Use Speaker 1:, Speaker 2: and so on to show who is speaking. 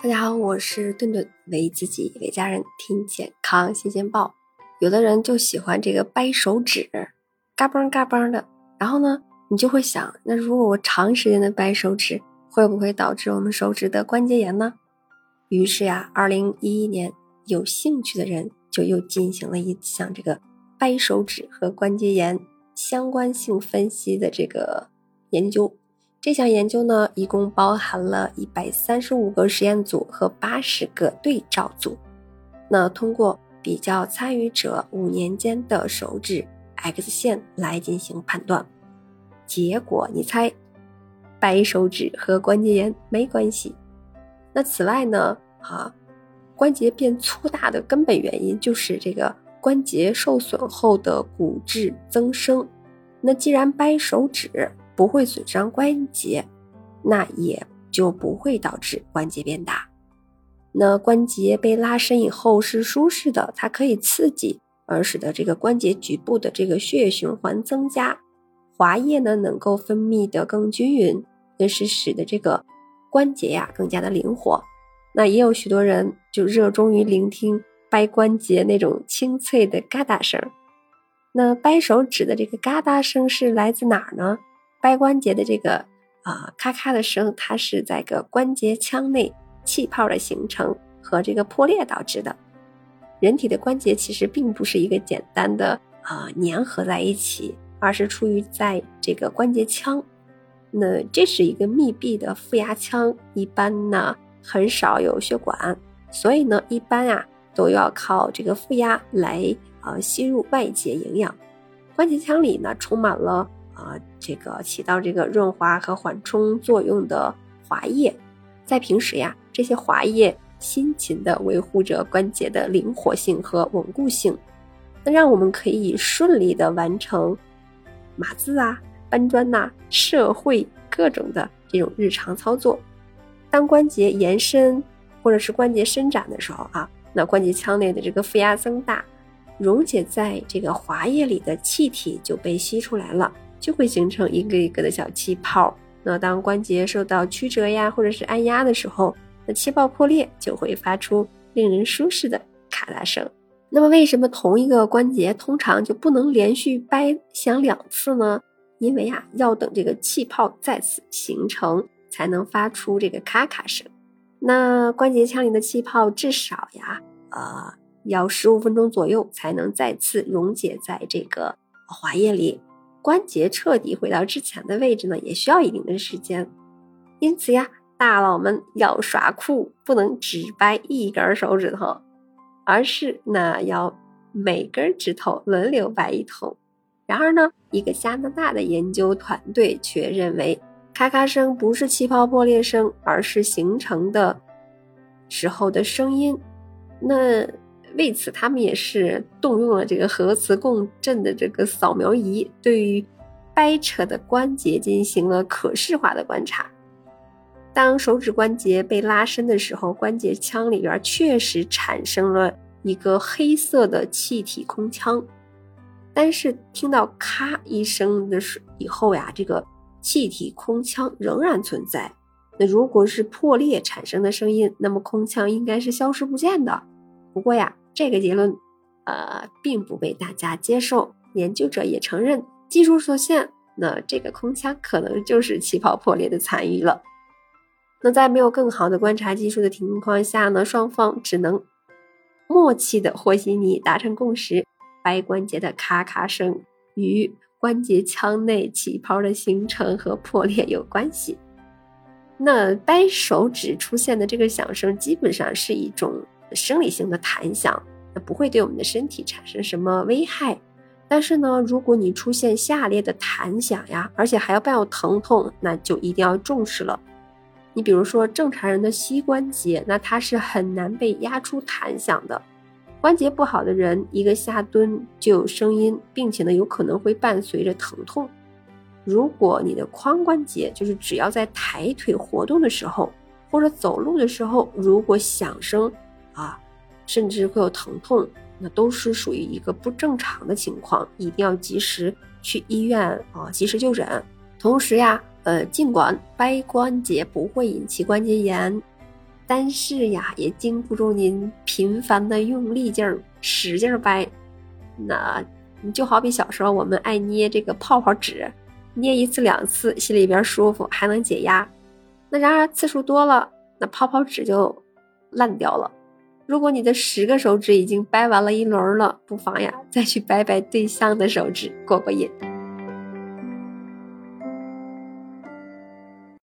Speaker 1: 大家好，我是顿顿，为自己为家人听健康新鲜报。有的人就喜欢这个掰手指，嘎嘣嘎嘣的。然后呢，你就会想，那如果我长时间的掰手指，会不会导致我们手指的关节炎呢？于是呀，二零一一年，有兴趣的人就又进行了一项这个掰手指和关节炎相关性分析的这个研究。这项研究呢，一共包含了一百三十五个实验组和八十个对照组。那通过比较参与者五年间的手指 X 线来进行判断，结果你猜，掰手指和关节炎没关系。那此外呢，啊，关节变粗大的根本原因就是这个关节受损后的骨质增生。那既然掰手指，不会损伤关节，那也就不会导致关节变大。那关节被拉伸以后是舒适的，它可以刺激，而使得这个关节局部的这个血液循环增加，滑液呢能够分泌的更均匀，那是使得这个关节呀更加的灵活。那也有许多人就热衷于聆听掰关节那种清脆的嘎哒声。那掰手指的这个嘎哒声是来自哪儿呢？掰关节的这个啊咔咔的声，它是在个关节腔内气泡的形成和这个破裂导致的。人体的关节其实并不是一个简单的啊粘合在一起，而是出于在这个关节腔。那这是一个密闭的负压腔，一般呢很少有血管，所以呢一般啊都要靠这个负压来啊吸入外界营养。关节腔里呢充满了。啊，这个起到这个润滑和缓冲作用的滑液，在平时呀，这些滑液辛勤地维护着关节的灵活性和稳固性，那让我们可以顺利地完成码字啊、搬砖呐、社会各种的这种日常操作。当关节延伸或者是关节伸展的时候啊，那关节腔内的这个负压增大，溶解在这个滑液里的气体就被吸出来了。就会形成一个一个的小气泡。那当关节受到曲折呀，或者是按压的时候，那气泡破裂就会发出令人舒适的咔嗒声。那么，为什么同一个关节通常就不能连续掰响两次呢？因为啊，要等这个气泡再次形成，才能发出这个咔咔声。那关节腔里的气泡至少呀，呃，要十五分钟左右才能再次溶解在这个滑液里。关节彻底回到之前的位置呢，也需要一定的时间。因此呀，大佬们要耍酷，不能只掰一根手指头，而是那要每根指头轮流掰一通。然而呢，一个加拿大的研究团队却认为，咔咔声不是气泡破裂声，而是形成的时候的声音。那。为此，他们也是动用了这个核磁共振的这个扫描仪，对于掰扯的关节进行了可视化的观察。当手指关节被拉伸的时候，关节腔里边确实产生了一个黑色的气体空腔。但是听到咔一声的时以后呀，这个气体空腔仍然存在。那如果是破裂产生的声音，那么空腔应该是消失不见的。不过呀。这个结论，呃，并不被大家接受。研究者也承认技术所限，那这个空腔可能就是气泡破裂的残余了。那在没有更好的观察技术的情况下呢，双方只能默契的和稀泥达成共识：掰关节的咔咔声与关节腔内气泡的形成和破裂有关系。那掰手指出现的这个响声，基本上是一种。生理性的弹响，那不会对我们的身体产生什么危害。但是呢，如果你出现下列的弹响呀，而且还要伴有疼痛，那就一定要重视了。你比如说，正常人的膝关节，那它是很难被压出弹响的。关节不好的人，一个下蹲就有声音，并且呢，有可能会伴随着疼痛。如果你的髋关节，就是只要在抬腿活动的时候，或者走路的时候，如果响声，啊，甚至会有疼痛，那都是属于一个不正常的情况，一定要及时去医院啊，及时就诊。同时呀，呃，尽管掰关节不会引起关节炎，但是呀，也经不住您频繁的用力劲儿，使劲掰。那你就好比小时候我们爱捏这个泡泡纸，捏一次两次，心里边舒服，还能解压。那然而次数多了，那泡泡纸就烂掉了。如果你的十个手指已经掰完了一轮了，不妨呀再去掰掰对象的手指，过过瘾。